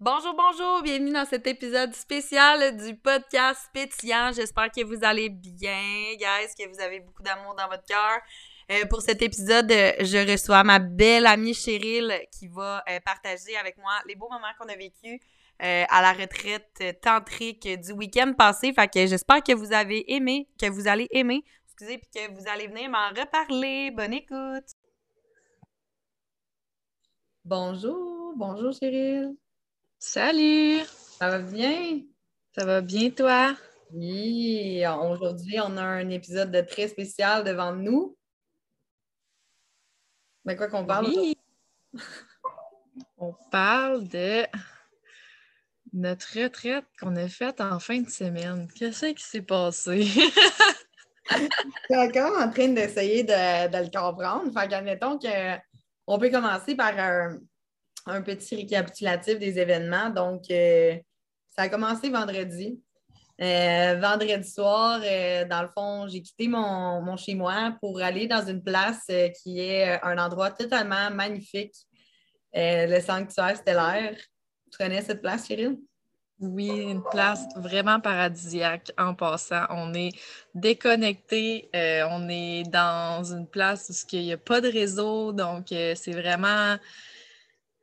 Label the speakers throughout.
Speaker 1: Bonjour, bonjour, bienvenue dans cet épisode spécial du podcast Pétillant. J'espère que vous allez bien, guys, que vous avez beaucoup d'amour dans votre cœur. Euh, pour cet épisode, euh, je reçois ma belle amie Cheryl qui va euh, partager avec moi les beaux moments qu'on a vécus à la retraite tantrique du week-end passé. Fait que j'espère que vous avez aimé, que vous allez aimer, excusez, puis que vous allez venir m'en reparler. Bonne écoute! Bonjour, bonjour Cheryl.
Speaker 2: Salut!
Speaker 1: Ça va bien?
Speaker 2: Ça va bien, toi?
Speaker 1: Oui, aujourd'hui, on a un épisode de très spécial devant nous. De quoi qu'on parle?
Speaker 2: Oui. on parle de notre retraite qu'on a faite en fin de semaine. Qu'est-ce qui s'est passé?
Speaker 1: Je suis encore en train d'essayer de, le comprendre. Fait qu'admettons qu'on peut commencer par un, un petit récapitulatif des événements. Donc, euh, ça a commencé vendredi. Euh, vendredi soir, euh, dans le fond, j'ai quitté mon, chez-moi pour aller dans une place qui est un endroit totalement magnifique, le sanctuaire stellaire. Tu connais cette place, Cyril?
Speaker 2: Oui, une place vraiment paradisiaque en passant. On est déconnecté, on est dans une place où il n'y a pas de réseau, donc c'est vraiment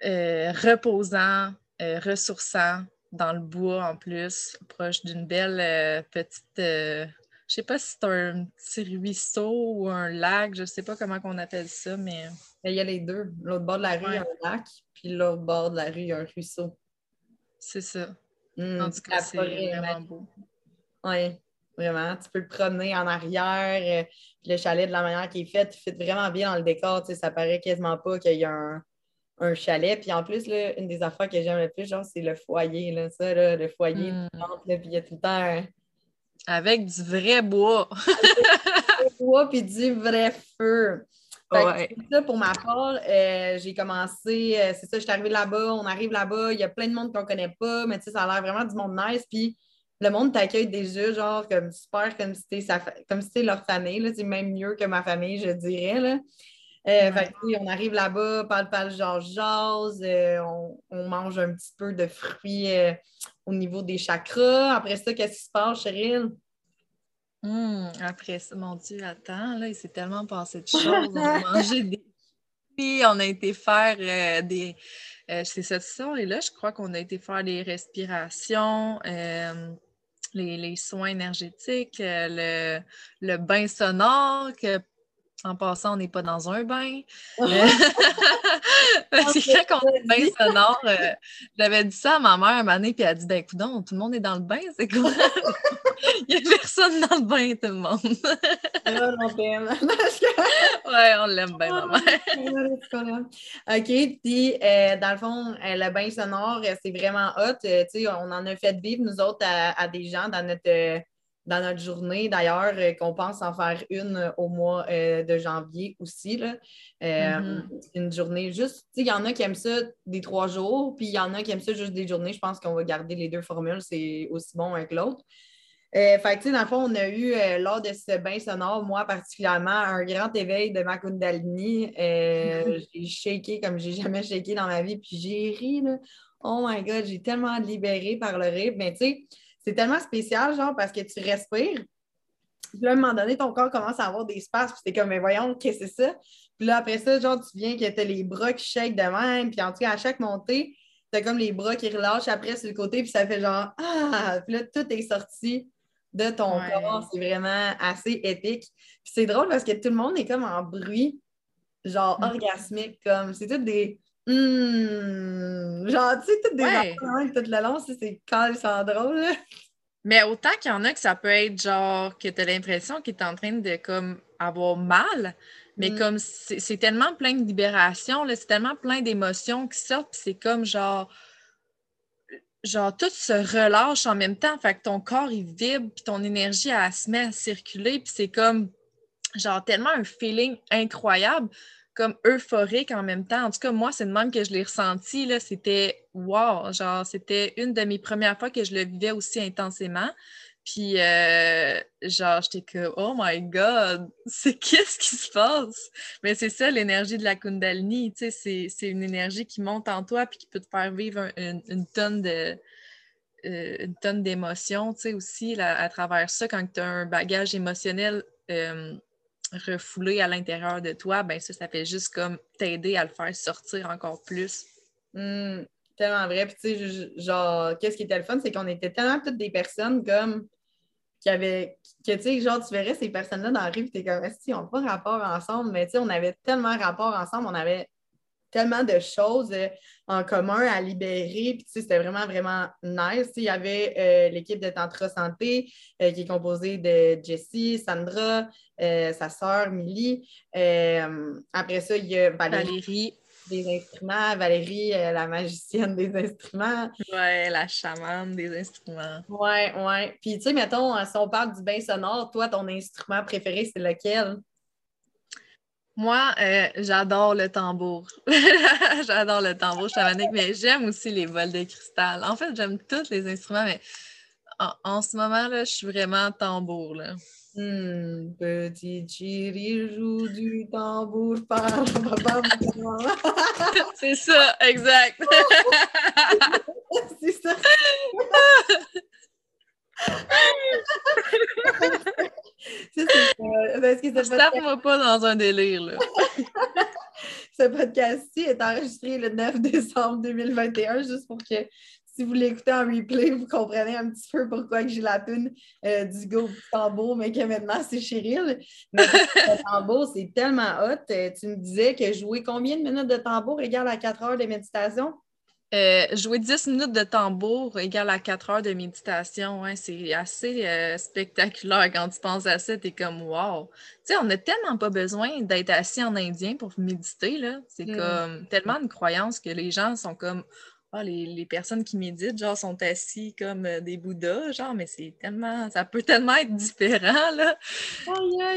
Speaker 2: euh, reposant, euh, ressourçant dans le bois en plus, proche d'une belle euh, petite. je sais pas si c'est un petit ruisseau ou un lac, je sais pas comment on appelle ça, mais.
Speaker 1: Il y a les deux. L'autre bord de la rue, il y a un lac, puis l'autre bord de la rue, il y a un ruisseau.
Speaker 2: C'est ça.
Speaker 1: Mmh, en tout cas, c'est vraiment beau. Oui, vraiment. Tu peux le promener en arrière. le chalet, de la manière qu'il est fait, il fait vraiment bien dans le décor. Ça paraît quasiment pas qu'il y a un, un chalet. Puis en plus, là, une des affaires que j'aime le plus, genre, c'est le foyer. Là, ça, là, le foyer, mm. puis il y a tout le temps.
Speaker 2: Avec du vrai bois.
Speaker 1: du bois, puis du vrai feu. Ouais. Ça, pour ma part, euh, j'ai commencé, euh, c'est ça, je suis arrivée là-bas, on arrive là-bas, il y a plein de monde qu'on connaît pas, mais tu sais, ça a l'air vraiment du monde nice. Puis le monde t'accueille déjà, genre, comme super, comme si c'était leur famille, là, c'est même mieux que ma famille, je dirais. Là. Euh, on arrive là-bas, parle, parle, genre, jase, euh, on, mange un petit peu de fruits euh, au niveau des chakras. Après ça, qu'est-ce qui se passe, Cheryl?
Speaker 2: Hum, après ça, mon Dieu, attends, là, il s'est tellement passé de choses. On a mangé des fruits, on a été faire des. c'est cette soirée-là, je crois qu'on a été faire des respirations. Les, soins énergétiques, le, le, bain sonore que en passant, on n'est pas dans un bain. Euh, parce que quand on est bain sonore, euh, j'avais dit ça à ma mère un moment donné, puis elle a dit Ben, écoute, tout le monde est dans le bain, c'est quoi? Il n'y a personne dans le bain, tout le monde. ouais, on l'aime bien, ma mère.
Speaker 1: OK, puis euh, dans le fond, le bain sonore, c'est vraiment hot. sais, on en a fait vivre, nous autres, à des gens dans notre dans notre journée, d'ailleurs, euh, qu'on pense en faire une euh, au mois euh, de janvier aussi. Là. Mm-hmm. Une journée juste, il y en a qui aiment ça des trois jours, puis il y en a qui aiment ça juste des journées. Je pense qu'on va garder les deux formules, c'est aussi bon avec l'autre. fait que, dans le fond, on a eu, lors de ce bain sonore, moi particulièrement, un grand éveil de ma Kundalini. j'ai shaké comme j'ai jamais shaké dans ma vie, puis j'ai ri. Là. Oh my God, j'ai tellement libéré par le rire. Mais tu sais, c'est tellement spécial, genre, parce que tu respires. Puis là, à un moment donné, ton corps commence à avoir des espaces, puis t'es comme, mais voyons, qu'est-ce que c'est ça? Puis là, après ça, genre, tu viens que t'as les bras qui shake de même, puis en tout cas, à chaque montée, t'as comme les bras qui relâchent après sur le côté, puis ça fait genre, ah! Puis là, tout est sorti de ton corps. C'est vraiment assez épique. Puis c'est drôle parce que tout le monde est comme en bruit, genre mm. orgasmique, comme, c'est tout des Hum, genre, tu sais, toutes des ouais. tout le long, c'est calme, c'est drôle.
Speaker 2: Mais autant qu'il y en a que ça peut être genre que tu as l'impression qu'il est en train de comme avoir mal, mais mm. comme c'est tellement plein de libération, c'est tellement plein d'émotions qui sortent, puis c'est comme genre genre tout se relâche en même temps, fait que ton corps il vibre, puis ton énergie elle, se met à circuler, puis c'est comme genre tellement un feeling incroyable comme euphorique en même temps. En tout cas, moi, c'est le même que je l'ai ressenti. C'était wow! Genre, c'était une de mes premières fois que je le vivais aussi intensément. Puis, euh, genre, j'étais que, oh my God, c'est qu'est-ce qui se passe? Mais c'est ça, l'énergie de la Kundalini, tu sais, c'est une énergie qui monte en toi puis qui peut te faire vivre une tonne de, euh, une tonne d'émotions, tu sais, aussi, à travers ça, quand tu as un bagage émotionnel euh, refoulé à l'intérieur de toi, ben ça, ça fait juste comme t'aider à le faire sortir encore plus.
Speaker 1: Mmh, tellement vrai. Puis, tu sais, genre, qu'est-ce qui était le fun, c'est qu'on était tellement toutes des personnes comme qui avaient, que tu sais, genre, tu verrais ces personnes-là dans la rue, tu es comme, si, ils n'ont pas rapport ensemble, mais tu sais, on avait tellement rapport ensemble, on avait tellement de choses euh, en commun à libérer. Puis, c'était vraiment, vraiment nice. il y avait euh, l'équipe de Tantra Santé euh, qui est composée de Jessie, Sandra, sa sœur Millie. après ça, il y a Valérie. Des instruments, Valérie, la magicienne des instruments.
Speaker 2: Ouais, la chamane des instruments.
Speaker 1: Ouais, ouais. Puis, tu sais, mettons, si on parle du bain sonore, toi, ton instrument préféré, c'est lequel?
Speaker 2: Moi, euh, j'adore le tambour. j'adore le tambour chamanique, mais j'aime aussi les bols de cristal. En fait, j'aime tous les instruments, mais en, ce moment, là, je suis vraiment tambour. Là.
Speaker 1: Hmm, petit chiri joue du tambour par
Speaker 2: C'est ça, exact.
Speaker 1: C'est ça.
Speaker 2: Parce que ce moi pas dans un délire, là.
Speaker 1: ce podcast-ci est enregistré le 9 décembre 2021, juste pour que si vous l'écoutez en replay, vous comprenez un petit peu pourquoi j'ai la tune euh, du go tambour, mais que maintenant c'est Cheryl. Mais le tambour, c'est tellement hot. Euh, tu me disais que jouer combien de minutes de tambour égale à 4 heures de méditation?
Speaker 2: Euh, jouer 10 minutes de tambour égale à 4 heures de méditation, c'est assez euh, spectaculaire quand tu penses à ça. Tu es comme wow! Tu sais, on n'a tellement pas besoin d'être assis en indien pour méditer. C'est mm. comme tellement une croyance que les gens sont comme ah, les, personnes qui méditent, genre, sont assis comme euh, des bouddhas, genre, mais c'est tellement, ça peut tellement être différent, là.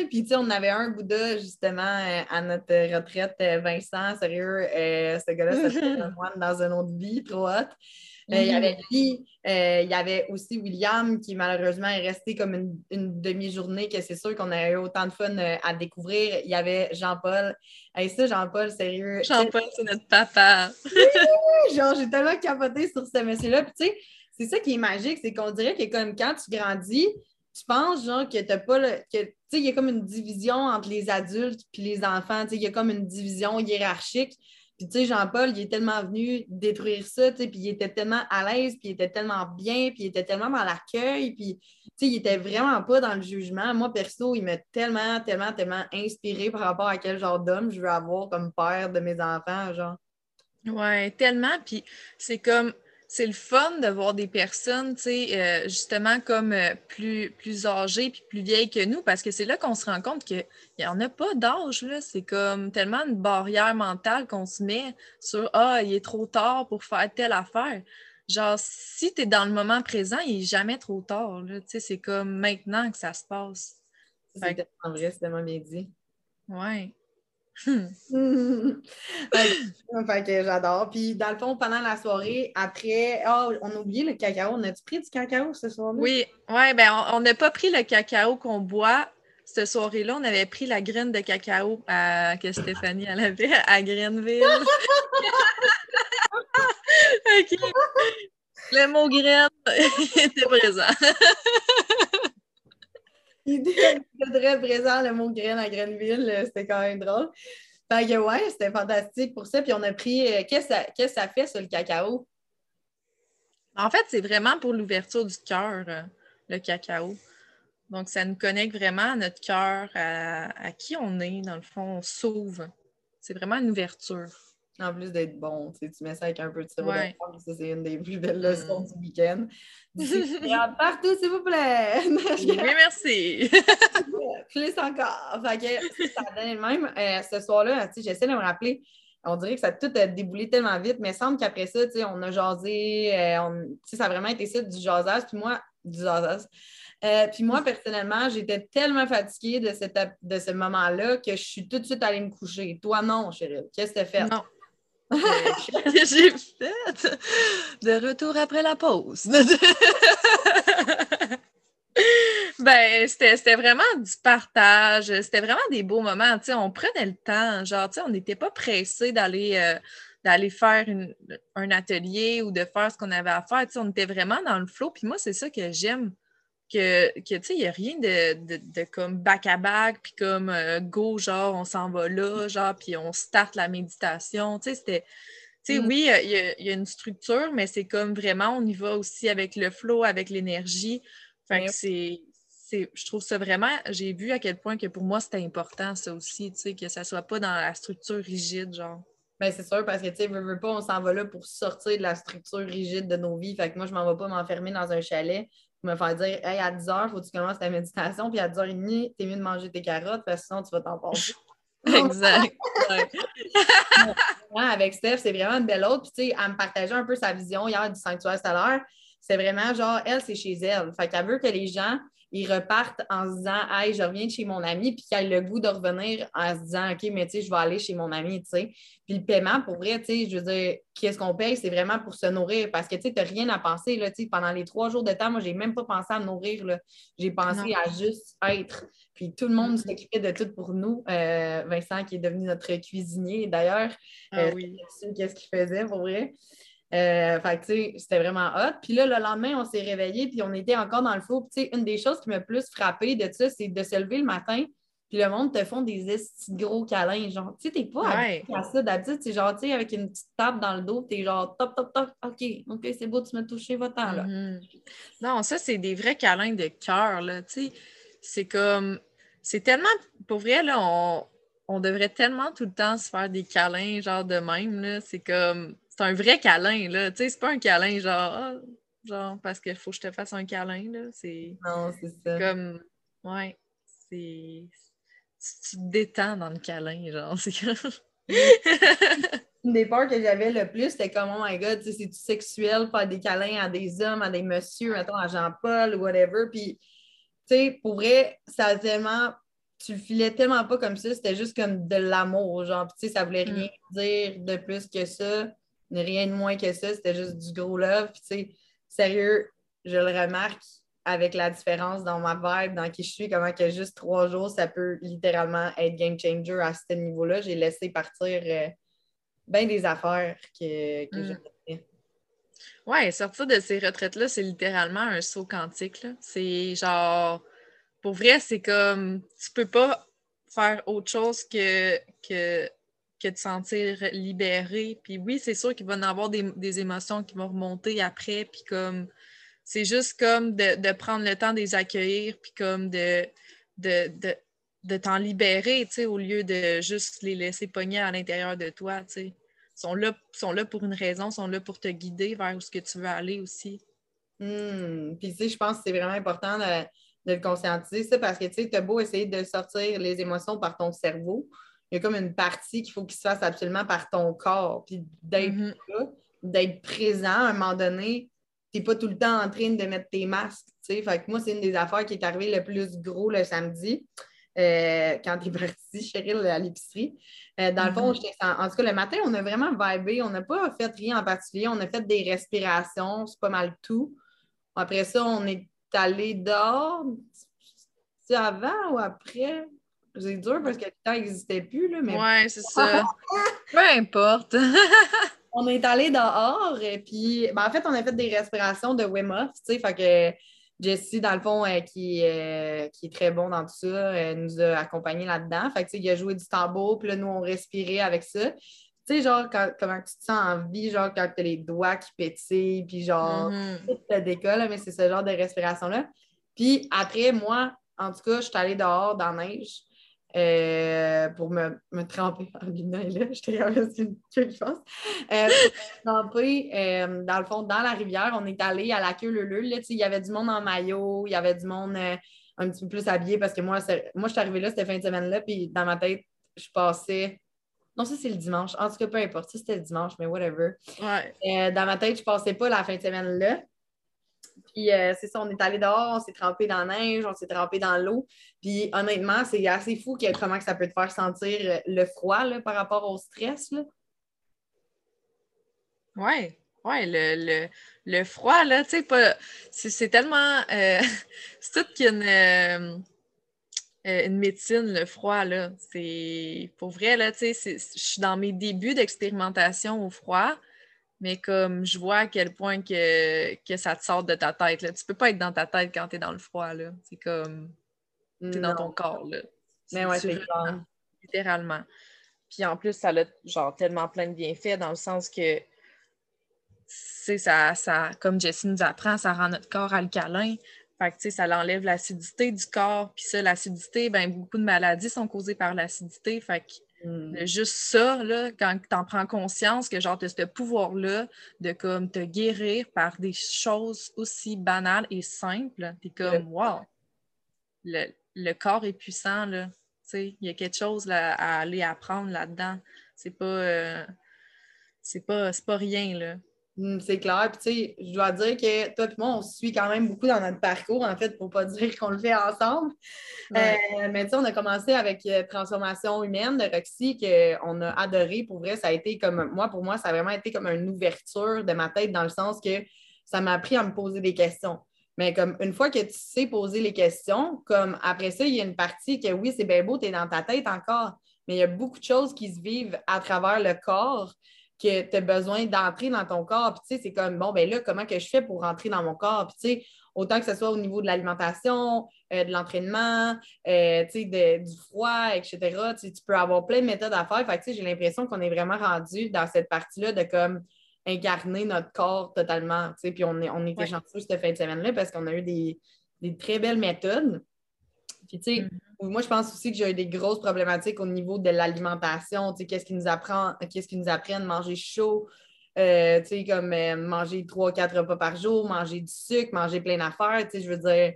Speaker 1: Puis, tu sais, on avait un bouddha, justement, euh, à notre retraite, euh, Vincent, sérieux, ce gars-là, c'était un moine dans un autre vie, trop hot. Euh, il y avait lui, euh, il y avait aussi William qui malheureusement est resté comme une, demi-journée, que c'est sûr qu'on a eu autant de fun euh, à découvrir. Il y avait Jean-Paul. Et ça, Jean-Paul, sérieux.
Speaker 2: Jean-Paul, c'est notre papa.
Speaker 1: genre, j'ai tellement capoté sur ce monsieur-là. Puis tu sais, c'est ça qui est magique, c'est qu'on dirait que comme quand tu grandis, tu penses genre que t'as pas le. Que, tu sais, il y a comme une division entre les adultes et les enfants. Tu sais, il y a comme une division hiérarchique. Puis, tu sais, Jean-Paul, il est tellement venu détruire ça, tu sais, puis il était tellement à l'aise, puis il était tellement bien, puis il était tellement dans l'accueil, puis, tu sais, il était vraiment pas dans le jugement. Moi, perso, il m'a tellement, tellement, tellement inspiré par rapport à quel genre d'homme je veux avoir comme père de mes enfants, genre.
Speaker 2: Ouais, tellement, puis c'est comme c'est le fun de voir des personnes, tu sais, euh, justement comme euh, plus, plus âgées puis plus vieilles que nous, parce que c'est là qu'on se rend compte qu'il n'y en a pas d'âge, là. C'est comme tellement une barrière mentale qu'on se met sur Ah, il est trop tard pour faire telle affaire. Genre, si tu es dans le moment présent, il n'est jamais trop tard, Tu sais, c'est comme maintenant que ça se passe.
Speaker 1: C'est tellement vrai, c'est tellement bien dit.
Speaker 2: Ouais.
Speaker 1: fait que j'adore. Puis dans le fond, pendant la soirée, après, oh, on a oublié le cacao. On a-tu pris du cacao ce soir-là?
Speaker 2: Oui, ouais, ben on n'a pas pris le cacao qu'on boit. Cette soirée-là, on avait pris la graine de cacao que Stéphanie avait à Greenville. Le mot graine était présent.
Speaker 1: Était très présent le mot graine à Greenville, euh, c'était quand même drôle. Fait que ouais, c'était fantastique pour ça. Puis on a pris. Euh, qu'est-ce que ça, fait sur le cacao?
Speaker 2: En fait, c'est vraiment pour l'ouverture du cœur, euh, le cacao. Donc, ça nous connecte vraiment à notre cœur, à, qui on est, dans le fond, on s'ouvre. C'est vraiment une ouverture.
Speaker 1: En plus d'être bon, tu, mets ça avec un peu de sirop ouais. ça c'est une des plus belles leçons mm. du week-end. partout, s'il vous plaît!
Speaker 2: oui, merci!
Speaker 1: Plus encore! Fait que ça donne le même. Euh, ce soir-là, j'essaie de me rappeler, on dirait que ça a tout a déboulé tellement vite, mais il semble qu'après ça, on a jasé, euh, ça a vraiment été ça, du jasage, puis moi, du jasage. Euh, puis moi, personnellement, j'étais tellement fatiguée de, cette, de ce moment-là que je suis tout de suite allée me coucher. Toi, non, chérie. Qu'est-ce que tu as fait?
Speaker 2: Non. Que j'ai fait de retour après la pause. ben, c'était vraiment du partage. C'était vraiment des beaux moments. on prenait le temps. Genre, on n'était pas pressé d'aller euh, faire un atelier ou de faire ce qu'on avait à faire. on était vraiment dans le flow. Puis moi, c'est ça que j'aime. Que, que tu sais, il n'y a rien de, comme back à back, puis comme euh, go, genre, on s'en va là, genre, puis on start la méditation. Tu sais, c'était. Tu mm. oui, il y, a une structure, mais c'est comme vraiment, on y va aussi avec le flow, avec l'énergie. Fait que c'est je trouve ça vraiment, j'ai vu à quel point que pour moi c'était important ça aussi, tu sais, que ça soit pas dans la structure rigide, genre.
Speaker 1: Ben, c'est sûr, parce que, tu sais, veux, pas, on s'en va là pour sortir de la structure rigide de nos vies. Fait que moi, je m'en vais pas m'enfermer dans un chalet me faire dire, hey, à 10 h, faut que tu commences ta méditation, puis à 10h30, t'es mieux de manger tes carottes, parce que sinon, tu vas t'en passer.
Speaker 2: exact.
Speaker 1: avec Steph, c'est vraiment une belle autre. Puis, tu sais, elle me partageait un peu sa vision hier du sanctuaire l'heure. C'est vraiment genre, elle, c'est chez elle. Fait qu'elle veut que les gens ils repartent en se disant Hey, je reviens de chez mon ami, puis qu'ils aient le goût de revenir en se disant OK, mais tu sais, je vais aller chez mon ami, tu sais. Puis le paiement, pour vrai, tu sais, je veux dire, qu'est-ce qu'on paye, c'est vraiment pour se nourrir parce que tu sais, tu n'as rien à penser, là, tu sais, pendant les trois jours de temps, moi, j'ai même pas pensé à me nourrir, là. J'ai pensé à juste être. Puis tout le monde mm-hmm. s'occupait de tout pour nous. Euh, Vincent, qui est devenu notre cuisinier, d'ailleurs,
Speaker 2: ah, euh, oui.
Speaker 1: qu'est-ce qu'il faisait, pour vrai? Euh, fait tu sais, c'était vraiment hot. Puis là, le lendemain, on s'est réveillé, puis on était encore dans le flou. tu sais, une des choses qui m'a plus frappé de ça, c'est de se lever le matin, puis le monde te font des petits gros câlins. Genre, tu sais, t'es pas
Speaker 2: ouais.
Speaker 1: à ça. D'habitude, c'est genre, tu sais, avec une petite tape dans le dos, t'es genre, top, top, top, OK, OK, c'est beau, tu m'as touché, temps là.
Speaker 2: Mm-hmm. Non, ça, c'est des vrais câlins de cœur, là. Tu sais, c'est comme, c'est tellement, pour vrai, là, on, on devrait tellement tout le temps se faire des câlins, genre de même, là. C'est comme, c'est un vrai câlin, là. Tu sais, c'est pas un câlin genre, ah, genre, parce qu'il faut que je te fasse un câlin, là. C'est.
Speaker 1: Non, c'est ça.
Speaker 2: Comme, ouais, c'est. Tu te détends dans le câlin, genre. C'est
Speaker 1: Une des peurs que j'avais le plus, c'était comme, oh my god, c'est-tu sexuel, faire des câlins à des hommes, à des messieurs, mettons, à Jean-Paul ou whatever. Puis, tu sais, pour vrai, ça a tellement tu le filais tellement pas comme ça, c'était juste comme de l'amour, genre, tu sais, ça voulait mm. rien dire de plus que ça rien de moins que ça, c'était juste du gros love. Puis, tu sais, sérieux, je le remarque avec la différence dans ma vibe, dans qui je suis, comment que juste trois jours, ça peut littéralement être game changer à ce niveau-là. J'ai laissé partir euh, bien des affaires que, que mm. fait.
Speaker 2: Ouais, sortir de ces retraites-là, c'est littéralement un saut quantique. C'est genre, pour vrai, c'est comme, tu peux pas faire autre chose que, que que de sentir libéré. Puis oui, c'est sûr qu'il va y avoir des, émotions qui vont remonter après, puis comme c'est juste comme de, prendre le temps de les accueillir, puis comme de, de, t'en libérer, tu sais, au lieu de juste les laisser pogner à l'intérieur de toi, tu sais. Ils sont là, sont là pour une raison, sont là pour te guider vers où ce que tu veux aller aussi.
Speaker 1: Hmm. Puis tu sais, je pense que c'est vraiment important de, de le conscientiser, ça, parce que tu sais, tu as beau essayer de sortir les émotions par ton cerveau, il y a comme une partie qu'il faut qu'il se fasse absolument par ton corps. Puis d'être mm-hmm. là, d'être présent à un moment donné, tu n'es pas tout le temps en train de mettre tes masques. Fait que moi, c'est une des affaires qui est arrivée le plus gros le samedi. Euh, quand tu es parti, Cheryl, à l'épicerie. Euh, dans le fond, mm-hmm. en, tout cas, le matin, on a vraiment vibé. On n'a pas fait rien en particulier. On a fait des respirations, c'est pas mal tout. Après ça, on est allé dehors. C'est avant ou après? C'est dur parce que le temps n'existait plus, là, mais...
Speaker 2: Ouais, c'est ça. Peu importe.
Speaker 1: on est allé dehors, et puis... Ben, en fait, on a fait des respirations de Wim Hof, tu sais, fait que Jessie, dans le fond, euh, qui, euh, qui est très bon dans tout ça, elle nous a accompagnés là-dedans. Fait que, il a joué du tambour, puis là, nous, on respirait avec ça. Tu sais, genre, comment tu te sens en vie, genre, quand tu as les doigts qui pétillent, puis genre, mm-hmm. tout le décolle, mais c'est ce genre de respiration-là. Puis après, moi, en tout cas, je suis allée dehors dans la neige. Euh, pour me, me tremper. Est là, je t'ai une queue, je pense. Euh, pour me tremper, euh, dans le fond, dans la rivière, on est allé à la queue leu il y avait du monde en maillot, il y avait du monde un petit peu plus habillé parce que moi, moi je suis arrivée là, cette fin de semaine-là, puis dans ma tête, je passais. Non, ça, c'est le dimanche. En tout cas, peu importe. Ça, c'était le dimanche, mais whatever. dans ma tête, je passais pas la fin de semaine-là. Puis euh, c'est ça, on est allé dehors, on s'est trempé dans la neige, on s'est trempé dans l'eau. Puis honnêtement, c'est assez fou comment que ça peut te faire sentir euh, le froid par rapport au stress. Là.
Speaker 2: Ouais. Ouais, le, le, froid, là, pas. C'est tellement. Euh, c'est tout qu'une. Euh, euh, une médecine, le froid, là. C'est. Pour vrai, là, je suis dans mes débuts d'expérimentation au froid, mais comme je vois à quel point que, que ça te sort de ta tête, là. Tu peux pas être dans ta tête quand tu es dans le froid, là. C'est comme. Tu es dans ton corps, là.
Speaker 1: Mais ouais, c'est
Speaker 2: Littéralement. Puis en plus, ça a genre tellement plein de bienfaits dans le sens que ça, ça, comme Jessie nous apprend, ça rend notre corps alcalin. Fait que, ça enlève l'acidité du corps. Puis ça, l'acidité, ben, beaucoup de maladies sont causées par l'acidité. Fait que hmm. juste ça, là, quand tu en prends conscience que genre tu as ce pouvoir-là de comme te guérir par des choses aussi banales et simples, tu es comme wow! Le, corps est puissant, là. Il y a quelque chose à aller apprendre là-dedans. C'est pas, euh, c'est pas, pas rien, là.
Speaker 1: Hmm, c'est clair. Puis, tu sais, je dois dire que toi et moi, on suit quand même beaucoup dans notre parcours, en fait, pour ne pas dire qu'on le fait ensemble. Euh, mais tu sais, on a commencé avec euh, Transformation humaine de Roxy, qu'on a adoré. Pour vrai, ça a été comme, moi, pour moi, ça a vraiment été comme une ouverture de ma tête dans le sens que ça m'a appris à me poser des questions. Mais comme une fois que tu sais poser les questions, comme après ça, il y a une partie que oui, c'est bien beau, tu es dans ta tête encore, mais il y a beaucoup de choses qui se vivent à travers le corps que tu as besoin d'entrer dans ton corps. Puis, tu sais, c'est comme, bon, ben là, comment que je fais pour rentrer dans mon corps? Puis, tu sais, autant que ce soit au niveau de l'alimentation, euh, de l'entraînement, euh, tu sais, du froid, etc. Tu, peux avoir plein de méthodes à faire. Fait tu sais, j'ai l'impression qu'on est vraiment rendu dans cette partie-là de comme incarner notre corps totalement. Tu sais, puis on, est, on était chanceux cette fin de semaine-là parce qu'on a eu des, des très belles méthodes. Puis, tu sais, mm-hmm. moi, je pense aussi que j'ai eu des grosses problématiques au niveau de l'alimentation. Tu sais, qu'est-ce qui nous apprend, qu'est-ce nous apprend de manger chaud, euh, tu sais, comme euh, manger trois, quatre repas par jour, manger du sucre, manger plein d'affaires. Tu sais, je veux dire,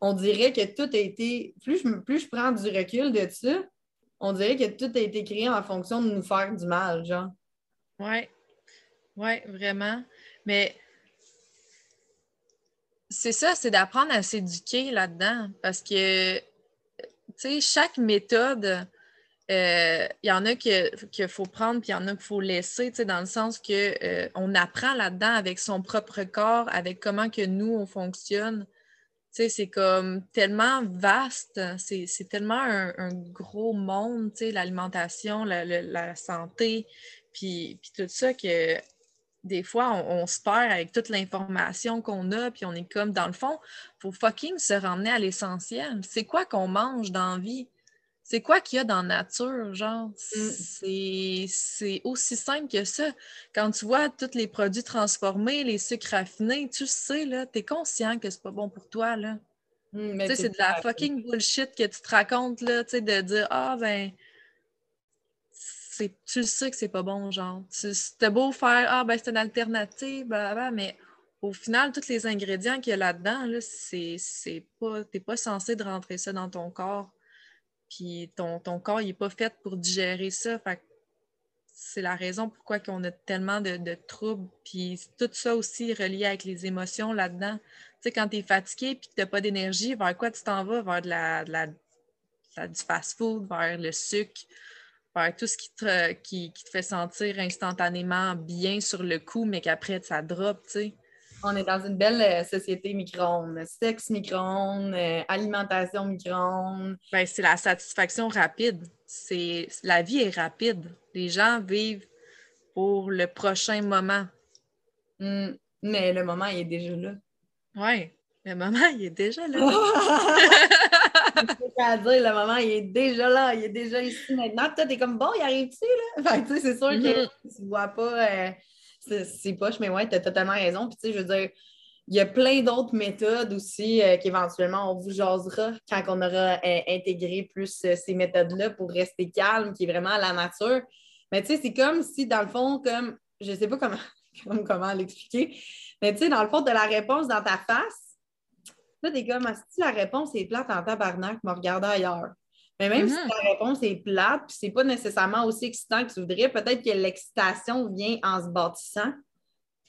Speaker 1: on dirait que tout a été, plus je, plus je prends du recul de ça, on dirait que tout a été créé en fonction de nous faire du mal, genre.
Speaker 2: Oui, oui, vraiment. Mais c'est ça, c'est d'apprendre à s'éduquer là-dedans parce que, tu sais, chaque méthode, euh, il y en a qu'il faut prendre, puis il y en a qu'il faut laisser, dans le sens qu'on euh, on apprend là-dedans avec son propre corps, avec comment que nous, on fonctionne. C'est comme tellement vaste, c'est tellement un, gros monde, tu sais, l'alimentation, la, santé, puis, puis tout ça que des fois, on, se perd avec toute l'information qu'on a, puis on est comme, dans le fond, il faut fucking se ramener à l'essentiel. C'est quoi qu'on mange dans la vie? C'est quoi qu'il y a dans la nature, genre? Mm. C'est aussi simple que ça. Quand tu vois tous les produits transformés, les sucres raffinés, tu sais, là, es conscient que c'est pas bon pour toi, là. Mm, tu sais, c'est de la fucking bullshit que tu te racontes, là, tu sais, de dire, ah, ben, tu sais que c'est pas bon, genre. C'était beau faire Ah, ben c'est une alternative, mais au final, tous les ingrédients qu'il y a là-dedans, là, c'est pas. T'es pas censé de rentrer ça dans ton corps. Puis ton, ton corps, il n'est pas fait pour digérer ça. Fait c'est la raison pourquoi on a tellement de, troubles. Puis tout ça aussi relié avec les émotions là-dedans. Tu sais, quand tu es fatigué et que tu n'as pas d'énergie, vers quoi tu t'en vas? Vers de la, la du fast-food, vers le sucre, tout ce qui te, qui, te, fait sentir instantanément bien sur le coup, mais qu'après, ça drop, tu sais.
Speaker 1: On est dans une belle euh, société micro-ondes. Sexe micro-ondes, euh, alimentation micro-ondes.
Speaker 2: Ben, c'est la satisfaction rapide. C'est La vie est rapide. Les gens vivent pour le prochain moment.
Speaker 1: Hmm. mais le moment, il est déjà là.
Speaker 2: Oui, le moment, il est déjà là.
Speaker 1: à dire, le moment, il est déjà là, il est déjà ici maintenant. Toi, t'es comme bon, il arrive-tu, là? Fait tu sais, c'est sûr que mm-hmm. tu vois pas, euh, c'est poche, mais ouais, t'as totalement raison. Puis, tu sais, je veux dire, il y a plein d'autres méthodes aussi euh, qu'éventuellement on vous jasera quand on aura euh, intégré plus ces méthodes-là pour rester calme, qui est vraiment à la nature. Mais tu sais, c'est comme si, dans le fond, comme, je sais pas comment, comment l'expliquer, mais tu sais, dans le fond, de la réponse dans ta face, Là, t'es comme, si la réponse est plate en tabarnak, me regarder ailleurs. Mais même si mhm. la réponse est plate, puis c'est pas nécessairement aussi excitant que tu voudrais, peut-être que l'excitation vient en se bâtissant.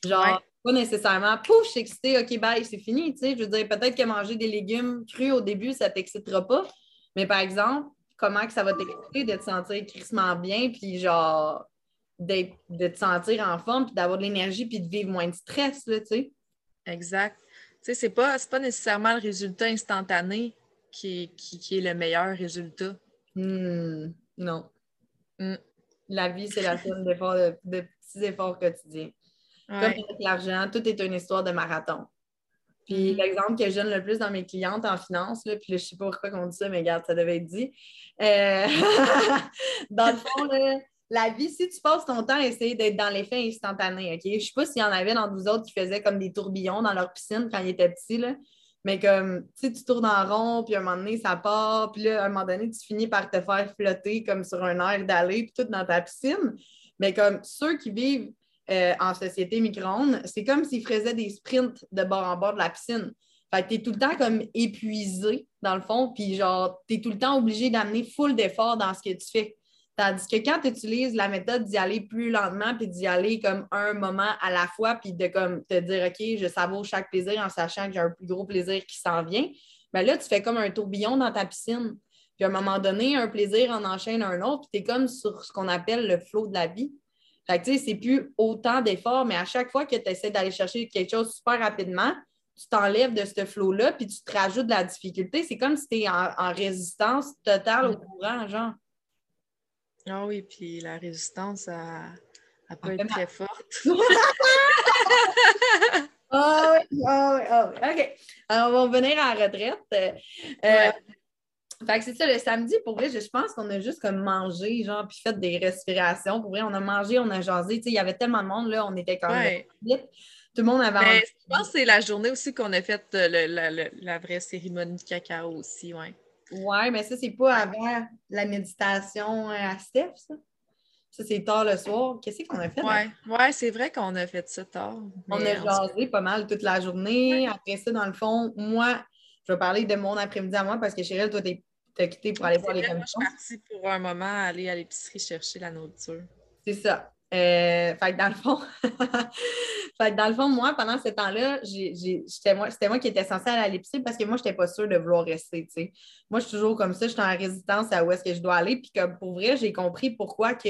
Speaker 1: Genre, pas nécessairement, pouf, je suis excitée, OK, bye, c'est fini. Tu sais, je veux dire, peut-être que manger des légumes crus au début, ça t'excitera pas. Mais par exemple, comment que ça va t'exciter de te sentir crissement bien, puis genre, de te sentir en forme, puis d'avoir de l'énergie, puis de vivre moins de stress, tu sais?
Speaker 2: Exact. Sais, c'est pas, pas nécessairement le résultat instantané qui est, le meilleur résultat.
Speaker 1: Hmm, non. Hmm. La vie, c'est la somme d'efforts, de, petits efforts quotidiens. Comme avec l'argent, tout est une histoire de marathon. Puis mm-hmm. l'exemple que je donne le plus dans mes clientes en finance, là, puis là, je ne sais pas pourquoi on dit ça, mais regarde, ça devait être dit. Euh, dans le fond, la vie, si tu passes ton temps à essayer d'être dans l'effet instantané, OK? Je ne sais pas s'il y en avait dans vous autres qui faisaient comme des tourbillons dans leur piscine quand ils étaient petits, là. Mais comme, tu sais, tu tournes en rond, puis à un moment donné, ça part, puis là, à un moment donné, tu finis par te faire flotter comme sur un air d'aller, puis tout dans ta piscine. Mais comme ceux qui vivent euh, en société micro-ondes, c'est comme s'ils faisaient des sprints de bord en bord de la piscine. Fait que tu es tout le temps comme épuisé, dans le fond, puis genre, tu es tout le temps obligé d'amener full d'efforts dans ce que tu fais. Tandis que quand tu utilises la méthode d'y aller plus lentement, puis d'y aller comme un moment à la fois, puis de comme te dire, OK, je savoure chaque plaisir en sachant que j'ai un plus gros plaisir qui s'en vient, bien là, tu fais comme un tourbillon dans ta piscine. Puis à un moment donné, un plaisir en enchaîne un autre, puis tu es comme sur ce qu'on appelle le flot de la vie. Fait que, tu sais, c'est plus autant d'efforts, mais à chaque fois que tu essaies d'aller chercher quelque chose super rapidement, tu t'enlèves de ce flot-là, puis tu te rajoutes de la difficulté. C'est comme si tu es en, résistance totale au courant, genre.
Speaker 2: Ah oui, puis la résistance, elle, peut être très forte.
Speaker 1: Ah oui, ah oui, ah oui. OK. Alors, on va venir à la retraite. Euh, fait que c'est ça, le samedi, pour vrai, je, pense qu'on a juste comme mangé, genre, puis fait des respirations. Pour vrai, on a mangé, on a jasé. Tu sais, il y avait tellement de monde, là, on était quand même vite. Tout le monde avait
Speaker 2: Mais Je pense que c'est la journée aussi qu'on a fait euh, la vraie cérémonie de cacao aussi, ouais.
Speaker 1: Ouais, mais ça, c'est pas avant la méditation à Steph, ça? Ça, c'est tard le soir. Qu'est-ce qu'on a fait?
Speaker 2: Oui, ouais, c'est vrai qu'on a fait ça tard.
Speaker 1: On a jasé pas mal toute la journée. Après ça, dans le fond, moi, je vais parler de mon après-midi à moi parce que Chérie, toi, t'as quitté pour aller voir les commissions.
Speaker 2: Je suis partie pour un moment aller à l'épicerie chercher la nourriture.
Speaker 1: C'est ça. Euh, fait que dans le fond, dans le fond, moi, pendant ce temps-là, c'était moi, qui étais censée aller à parce que moi, je n'étais pas sûre de vouloir rester. Moi, je suis toujours comme ça, je suis en résistance à où est-ce que je dois aller. Puis comme pour vrai, j'ai compris pourquoi que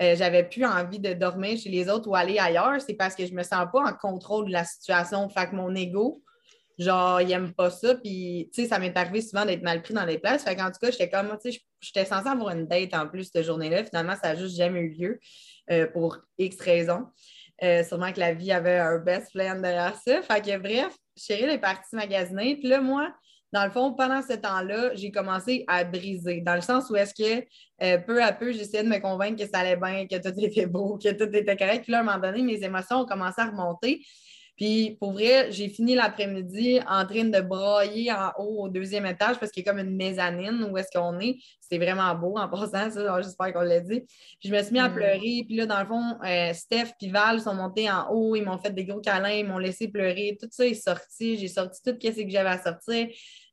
Speaker 1: euh, j'avais plus envie de dormir chez les autres ou aller ailleurs. C'est parce que je me sens pas en contrôle de la situation. Fait que mon ego, genre, il n'aime pas ça. Puis, tu sais, ça m'est arrivé souvent d'être mal pris dans les places. Fait qu'en tout cas, j'étais comme, tu sais, j'étais censée avoir une date en plus cette journée-là. Finalement, ça n'a juste jamais eu lieu euh, pour X raisons. Euh, sûrement que la vie avait un best plan derrière ça. Fait que bref, Chérie est partie magasiner. Puis là, moi, dans le fond, pendant ce temps-là, j'ai commencé à briser. Dans le sens où est-ce que euh, peu à peu, j'essayais de me convaincre que ça allait bien, que tout était beau, que tout était correct. Puis là, à un moment donné, mes émotions ont commencé à remonter. Puis pour vrai, j'ai fini l'après-midi en train de brailler en haut au deuxième étage parce qu'il y a comme une mezzanine où est-ce qu'on est. C'est vraiment beau en passant, ça, j'espère qu'on l'a dit. je me suis mis à mm. pleurer. Puis là, dans le fond, euh, Steph et Val sont montés en haut, ils m'ont fait des gros câlins, ils m'ont laissé pleurer. Tout ça est sorti. J'ai sorti tout ce que j'avais à sortir.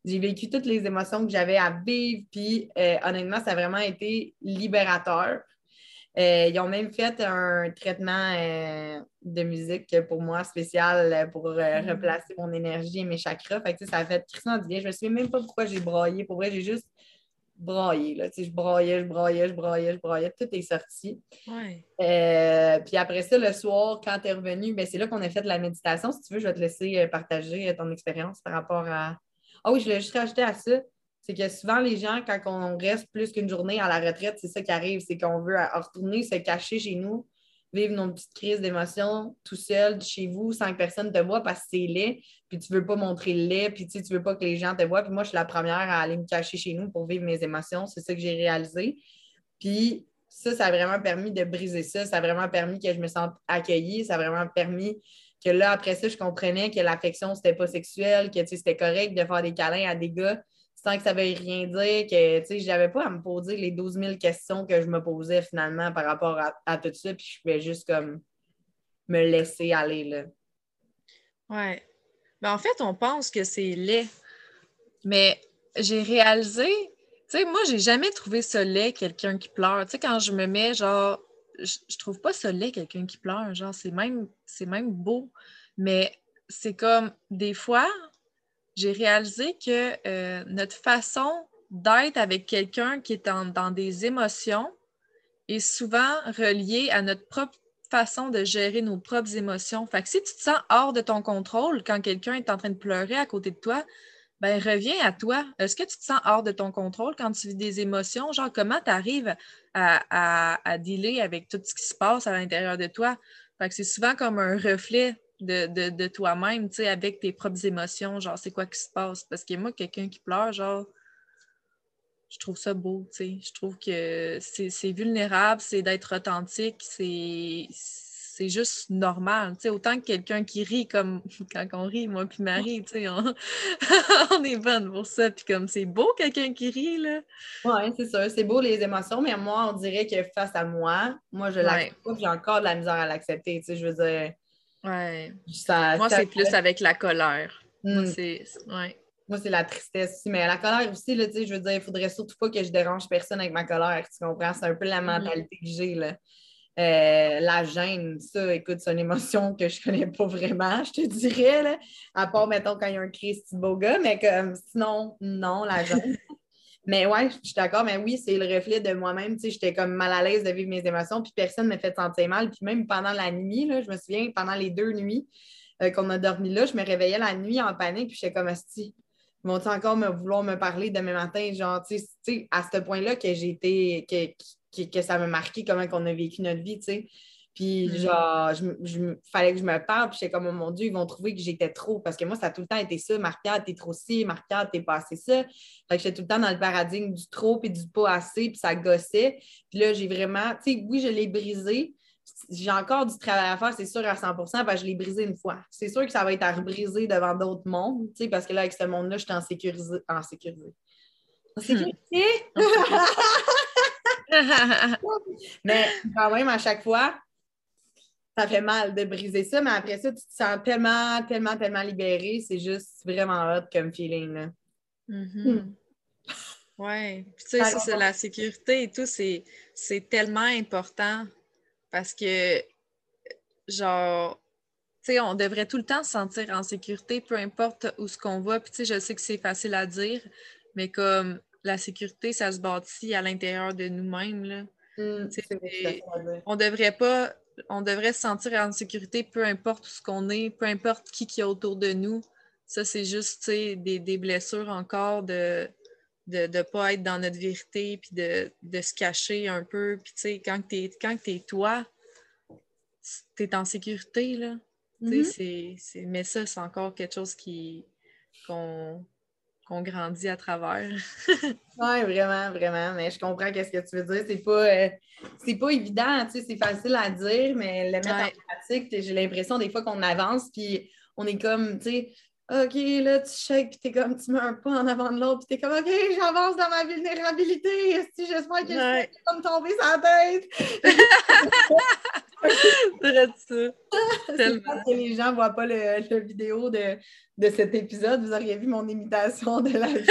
Speaker 1: J'ai vécu toutes les émotions que j'avais à vivre. Puis euh, honnêtement, ça a vraiment été libérateur. Euh, ils ont même fait un traitement euh, de musique pour moi spécial pour euh, mm. replacer mon énergie et mes chakras. Fait ça a fait Christian bien. Je ne me souviens même pas pourquoi j'ai braillé. Pour vrai, j'ai juste braillé. Là. je braillais, je braillais, je braillais, je braillais. Tout est sorti. puis après ça, le soir, quand tu es revenu, ben, c'est là qu'on a fait de la méditation. Si tu veux, je vais te laisser partager ton expérience par rapport à. Ah oui, je l'ai juste rajouté à ça c'est que souvent, les gens, quand on reste plus qu'une journée à la retraite, c'est ça qui arrive, c'est qu'on veut retourner se cacher chez nous, vivre nos petites crises d'émotions tout seul chez vous sans que personne te voit parce que c'est laid, puis tu veux pas montrer le lait, puis tu, ne veux pas que les gens te voient. Puis moi, je suis la première à aller me cacher chez nous pour vivre mes émotions. C'est ça que j'ai réalisé. Puis ça, ça a vraiment permis de briser ça. Ça a vraiment permis que je me sente accueillie. Ça a vraiment permis que là, après ça, je comprenais que l'affection, c'était pas sexuel, que c'était correct de faire des câlins à des gars sans que ça veuille rien dire, que je n'avais pas à me poser les 12 000 questions que je me posais finalement par rapport à, tout ça, puis je pouvais juste comme me laisser aller. Là.
Speaker 2: Ouais. Ben, en fait, on pense que c'est laid. Mais j'ai réalisé, tu sais, moi, j'ai jamais trouvé ça quelqu'un qui pleure. Tu sais, quand je me mets, genre, je, trouve pas ça quelqu'un qui pleure. Genre, c'est même, c'est même beau. Mais c'est comme, des fois, j'ai réalisé que euh, notre façon d'être avec quelqu'un qui est dans des émotions est souvent relié à notre propre façon de gérer nos propres émotions. Fait que si tu te sens hors de ton contrôle quand quelqu'un est en train de pleurer à côté de toi, ben reviens à toi. Est-ce que tu te sens hors de ton contrôle quand tu vis des émotions? Genre, comment tu arrives à, à, à, dealer avec tout ce qui se passe à l'intérieur de toi? Fait que c'est souvent comme un reflet de, de, de toi-même, tu sais, avec tes propres émotions. Genre, c'est quoi qui se passe? Parce que moi, quelqu'un qui pleure, genre, je trouve ça beau, tu sais. Je trouve que c'est vulnérable, c'est d'être authentique, c'est juste normal. Tu sais, autant que quelqu'un qui rit comme quand on rit, moi puis Marie, tu sais, on, est bonne pour ça. Puis comme c'est beau quelqu'un qui rit, là.
Speaker 1: Oui, c'est sûr. C'est beau les émotions, mais moi, on dirait que face à moi, moi, je l'accepte pas, j'ai encore de la misère à l'accepter. Tu sais, je veux dire.
Speaker 2: Ouais. moi, c'est plus avec la colère. Moi, hmm. c'est. Ouais.
Speaker 1: Moi, c'est la tristesse aussi. Mais la colère aussi, là, je veux dire, il faudrait surtout pas que je dérange personne avec ma colère. Tu comprends? C'est un peu la mm-hmm. mentalité que j'ai. Là. Euh, la gêne, ça, écoute, c'est une émotion que je connais pas vraiment, je te dirais, là, à part, mettons, quand il y a un Christy beau gars, mais comme, sinon, non, la gêne. Mais ouais, je suis d'accord, mais oui, c'est le reflet de moi-même, tu sais, j'étais comme mal à l'aise de vivre mes émotions, puis personne ne m'a fait sentir mal, puis même pendant la nuit, là, je me souviens, pendant les deux nuits euh, qu'on a dormi là, je me réveillais la nuit en panique, puis j'étais comme, asti, vont encore me vouloir me parler demain matin? Genre, tu sais, à ce point-là que j'ai été, que, que, ça m'a marqué comment on a vécu notre vie, tu sais. Puis, mm. genre, je, fallait que je me parle, puis j'étais comme, oh mon Dieu, ils vont trouver que j'étais trop. Parce que moi, ça a tout le temps été ça. Marc-Pierre, t'es trop ci, Marc-Pierre, t'es pas assez ça. Fait que j'étais tout le temps dans le paradigme du trop, puis du pas assez, puis ça gossait. Puis là, j'ai vraiment, tu sais, oui, je l'ai brisé, j'ai encore du travail à faire, c'est sûr, à 100 parce que je l'ai brisé une fois. C'est sûr que ça va être à rebriser devant d'autres mondes, parce que là, avec ce monde-là, je suis en sécurisé. En sécurité? En sécurité? mais quand même, à chaque fois, ça fait mal de briser ça, mais après ça, tu te sens tellement, tellement, tellement libéré. C'est juste vraiment hot comme feeling. Là.
Speaker 2: Mm-hmm. Hmm. Oui, puis tu sais, c'est la sécurité et tout, c'est tellement important parce que, genre, tu sais, on devrait tout le temps se sentir en sécurité, peu importe où ce qu'on va. Puis, tu sais, je sais que c'est facile à dire, mais comme la sécurité, ça se bâtit à l'intérieur de nous-mêmes, là. Mmh, on devrait pas, on devrait se sentir en sécurité peu importe où ce qu'on est, peu importe qui qui est autour de nous. Ça, c'est juste, des, des, blessures encore de de ne pas être dans notre vérité, puis de, de se cacher un peu. Puis, quand tu es, toi, tu es en sécurité, là. Mm-hmm. mais ça, c'est encore quelque chose qui qu'on, grandit à travers.
Speaker 1: oui, vraiment, vraiment. Mais je comprends qu'est-ce que tu veux dire. C'est pas, euh, c'est pas évident, tu sais, c'est facile à dire, mais le mettre en pratique, j'ai l'impression des fois qu'on avance, puis on est comme, tu sais, OK, là, tu shakes, puis t'es comme, tu mets un pas en avant de l'autre, puis t'es comme, OK, j'avance dans ma vulnérabilité. Si j'espère que je vais comme tomber sa tête? Que les gens ne voient pas le, le vidéo de, de, cet épisode, vous auriez vu mon imitation de la vie.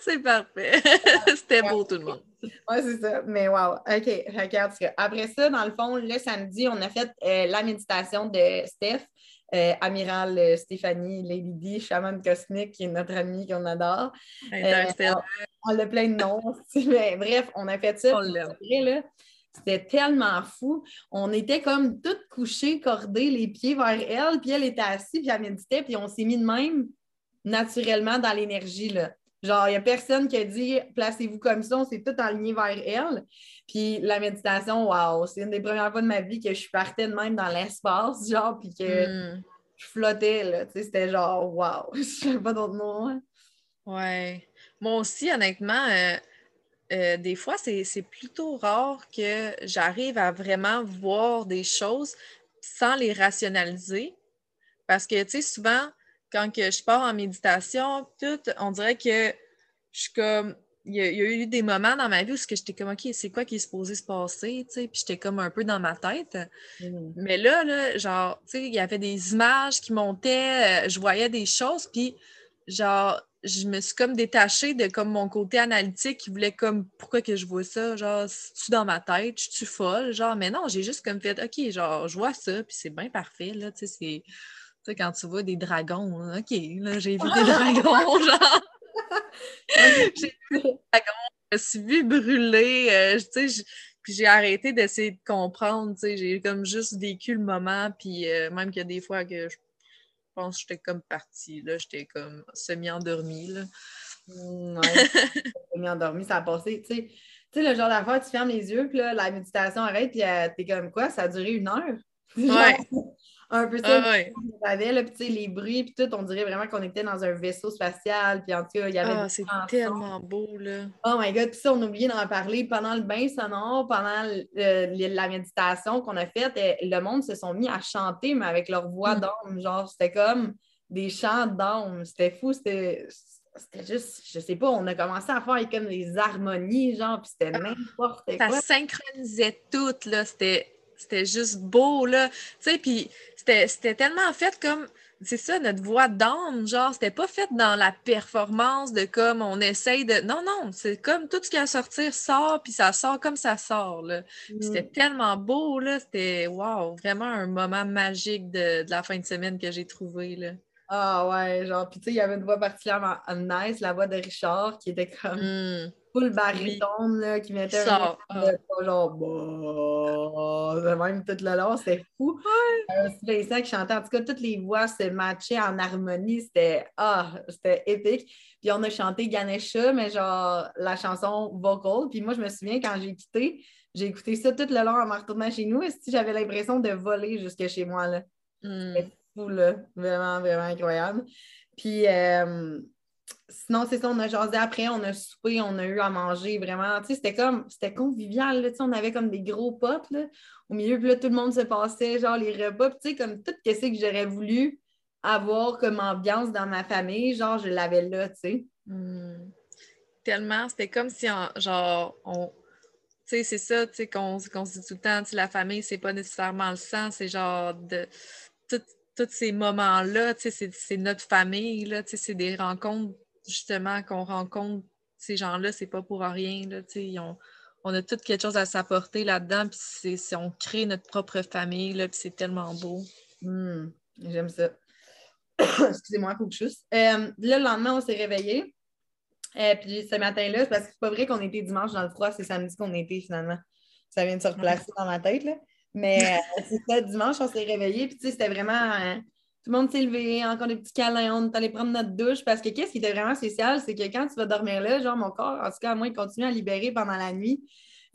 Speaker 2: c'est parfait. C'était beau, tout le monde.
Speaker 1: Oui, c'est ça. Mais wow. OK, regarde. Après ça, dans le fond, le samedi, on a fait euh, la méditation de Steph. Euh, Amiral euh, Stéphanie Lady D, chaman cosmique, qui est notre amie qu'on adore. Euh, on, a plein de noms. mais bref, on a fait ça. C'était tellement fou. On était comme toutes couchées, cordées, les pieds vers elle, puis elle était assise, puis elle méditait, puis on s'est mis de même naturellement dans l'énergie. Genre, il n'y a personne qui a dit placez-vous comme ça, on s'est tout aligné vers elle. Puis la méditation, waouh, c'est une des premières fois de ma vie que je suis partie de même dans l'espace, genre, puis que hmm. je flottais, là. Tu sais, c'était genre, waouh, je sais pas d'autre mot. Hein.
Speaker 2: Ouais. Moi aussi, honnêtement, euh, euh, des fois, c'est plutôt rare que j'arrive à vraiment voir des choses sans les rationaliser. Parce que, tu sais, souvent, quand que je pars en méditation, tout, on dirait que je suis comme. Il y, a, eu des moments dans ma vie où j'étais comme, OK, c'est quoi qui est supposé se passer, tu sais, puis j'étais comme un peu dans ma tête. Mm. Mais là, là, genre, tu sais, il y avait des images qui montaient, euh, je voyais des choses, puis genre, je me suis comme détachée de comme mon côté analytique qui voulait comme, pourquoi que je vois ça, genre, tu dans ma tête, je suis folle, genre, mais non, j'ai juste comme fait, OK, genre, je vois ça, puis c'est bien parfait, là, tu sais, c'est sais, quand tu vois des dragons, OK, là, j'ai vu des dragons, genre. j'ai vu des dragons, je me suis vue brûler. Euh, tu sais, puis j'ai arrêté d'essayer de comprendre. Tu sais, j'ai comme juste vécu le moment. Puis euh, même qu'il y a des fois que je pense que j'étais comme partie. Là, j'étais comme semi-endormie. Là.
Speaker 1: Non, semi-endormie, ça a passé. Tu sais, tu sais, le genre d'affaire, tu fermes les yeux, puis là, la méditation arrête, puis euh, t'es comme quoi? Ça a duré une heure?
Speaker 2: Ouais.
Speaker 1: un peu ça,
Speaker 2: Ah ouais.
Speaker 1: avait, là, puis les bruits, puis tout, on dirait vraiment qu'on était dans un vaisseau spatial, puis en tout cas, il y avait
Speaker 2: Ah, c'est tellement beau, là.
Speaker 1: Oh my God, puis ça, on a oublié d'en parler pendant le bain sonore, pendant le- le- la méditation qu'on a faite, et le monde se sont mis à chanter, mais avec leur voix
Speaker 2: Mm.
Speaker 1: d'âme, genre, c'était comme des chants d'âme, c'était fou, c'était c'était juste, je sais pas, on a commencé à faire comme des harmonies, genre, puis c'était n'importe
Speaker 2: Ça
Speaker 1: quoi.
Speaker 2: synchronisait tout, là. C'était, c'était juste beau, là. Tu sais, puis c'était, c'était tellement fait comme... C'est ça, notre voix d'âme, genre, c'était pas fait dans la performance de comme on essaye de... Non, non, c'est comme tout ce qui a à sortir sort, puis ça sort comme ça sort, là. Puis
Speaker 1: Mm.
Speaker 2: C'était tellement beau, là. C'était, wow, vraiment un moment magique de, de la fin de semaine que j'ai trouvé, là.
Speaker 1: Ah ouais, genre, puis tu sais, il y avait une voix particulièrement nice, la voix de Richard, qui était comme
Speaker 2: Mm.
Speaker 1: Full baritone, là, qui mettait
Speaker 2: Ça,
Speaker 1: un de pas genre bah, de même tout le long, c'était fou. Euh, c'est Vincent qui chantait, en tout cas, toutes les voix se matchaient en harmonie, c'était ah, c'était épique. Puis on a chanté Ganesha, mais genre la chanson vocal. Puis moi, je me souviens quand j'ai quitté, j'ai écouté ça tout le long en me retournant chez nous, et si j'avais l'impression de voler jusque chez moi, là?
Speaker 2: Mm.
Speaker 1: fou, là. Vraiment, vraiment incroyable. Puis, euh, sinon, c'est ça, on a jasé après, on a soupé, on a eu à manger, vraiment. Tu sais, c'était comme, c'était convivial. Tu sais, on avait comme des gros potes, là. Au milieu, puis là, tout le monde se passait, genre, les repas. Puis, tu sais, comme tout ce que j'aurais voulu avoir comme ambiance dans ma famille, genre, je l'avais là, tu sais.
Speaker 2: Hmm. Tellement, c'était comme si, en- genre, on. Tu sais, c'est ça, tu sais, qu'on se dit tout le temps, tu sais, la famille, c'est pas nécessairement le sang, c'est genre de. Tous ces moments-là, c'est- notre famille, c'est des rencontres, justement, qu'on rencontre ces gens-là, c'est pas pour rien, là, ils ont- on a tout quelque chose à s'apporter là-dedans, puis c'est- on crée notre propre famille, là, puis c'est tellement beau.
Speaker 1: Hmm, J'aime ça. Excusez-moi, coup de chousse. Euh, là, le lendemain, on s'est réveillé. Euh, puis ce matin-là, c'est parce que c'est pas vrai qu'on était dimanche dans le froid, c'est samedi qu'on était finalement. Ça vient de se replacer dans ma tête, là. Mais euh, c'est ça, dimanche, on s'est réveillé, puis tu sais, c'était vraiment. euh, tout le monde s'est levé, encore des petits câlins, on est allé prendre notre douche. Parce que qu'est-ce qui était vraiment spécial, c'est que quand tu vas dormir là, genre mon corps, en tout cas, moi, il continue à libérer pendant la nuit.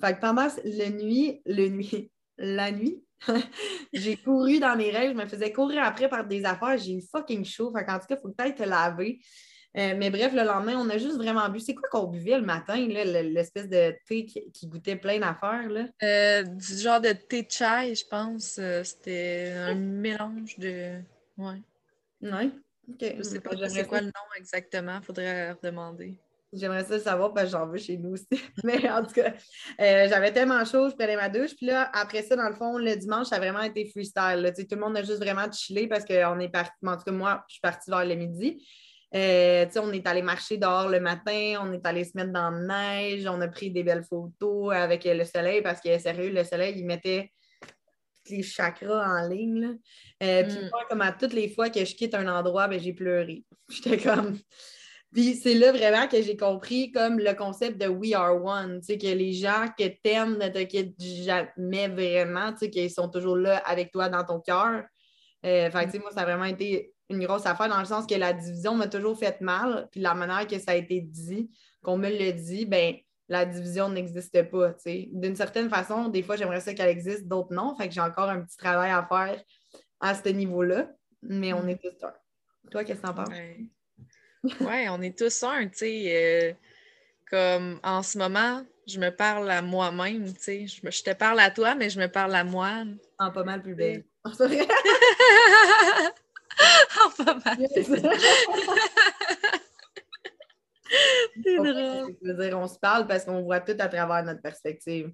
Speaker 1: Fait que pendant le nuit, le nuit, la nuit, j'ai couru dans mes rêves, je me faisais courir après par des affaires, j'ai eu fucking chaud. Fait qu'en tout cas, il faut peut-être te laver. Euh, mais bref, le lendemain, on a juste vraiment bu. C'est quoi qu'on buvait le matin, l'espèce de thé qui, qui goûtait plein d'affaires?
Speaker 2: Euh, du genre de thé chai, je pense. euh, C'était un mélange de. Ouais.
Speaker 1: Ouais. OK.
Speaker 2: Je sais pas c'est quoi le nom exactement, faudrait redemander.
Speaker 1: J'aimerais ça le savoir parce que j'en veux chez nous aussi. Mais en tout cas, euh, j'avais tellement chaud, je prenais ma douche. Puis là, après ça, dans le fond, le dimanche, ça a vraiment été freestyle. là. Tout le monde a juste vraiment chillé parce qu'on est parti. En tout cas, moi, je suis partie vers le midi. Euh, on est allé marcher dehors le matin, on est allé se mettre dans la neige, on a pris des belles photos avec euh, le soleil parce que sérieux, le soleil, il mettait les chakras en ligne. là. Euh, Puis
Speaker 2: Mm.
Speaker 1: moi, comme à toutes les fois que je quitte un endroit, ben, j'ai pleuré. J'étais comme. Puis c'est là vraiment que j'ai compris comme le concept de We Are One, tu sais, que les gens que t'aimes ne te quittent jamais vraiment, tu sais, qu'ils sont toujours là avec toi dans ton cœur. Euh, fait que, tu sais, moi, ça a vraiment été une grosse affaire dans le sens que la division m'a toujours fait mal, puis la manière que ça a été dit, qu'on me le dit, ben la division n'existe pas, tu sais. D'une certaine façon, des fois, j'aimerais ça qu'elle existe, d'autres non, fait que j'ai encore un petit travail à faire à ce niveau-là, mais on
Speaker 2: Mm.
Speaker 1: est tous un. Toi, qu'est-ce que t'en penses?
Speaker 2: Ouais. Ouais, on est tous un, tu sais. euh, comme en ce moment, je me parle à moi-même, tu sais. Je, je te parle à toi, mais je me parle à moi.
Speaker 1: En pas mal plus belle.
Speaker 2: Pas mal. C'est drôle.
Speaker 1: Je veux dire, on se parle parce qu'on voit tout à travers notre perspective.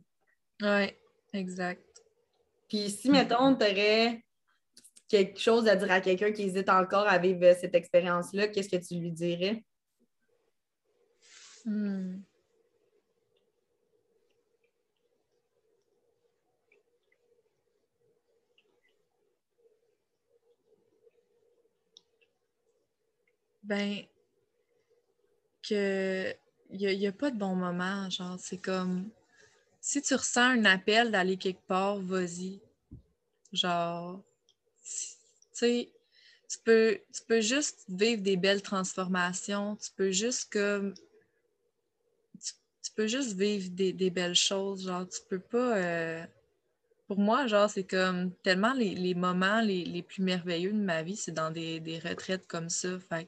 Speaker 2: Ouais, exact.
Speaker 1: Puis si, mettons, tu aurais quelque chose à dire à quelqu'un qui hésite encore à vivre cette expérience-là, qu'est-ce que tu lui dirais?
Speaker 2: Hmm. Ben, que il n'y a, pas de bon moment. Genre, c'est comme si tu ressens un appel d'aller quelque part, vas-y. Genre, tu sais, peux, tu peux juste vivre des belles transformations. Tu peux juste comme. Tu, peux juste vivre des, belles choses. Genre, tu peux pas. Euh, pour moi, genre, c'est comme tellement les, moments les, plus merveilleux de ma vie, c'est dans des, retraites comme ça. Fait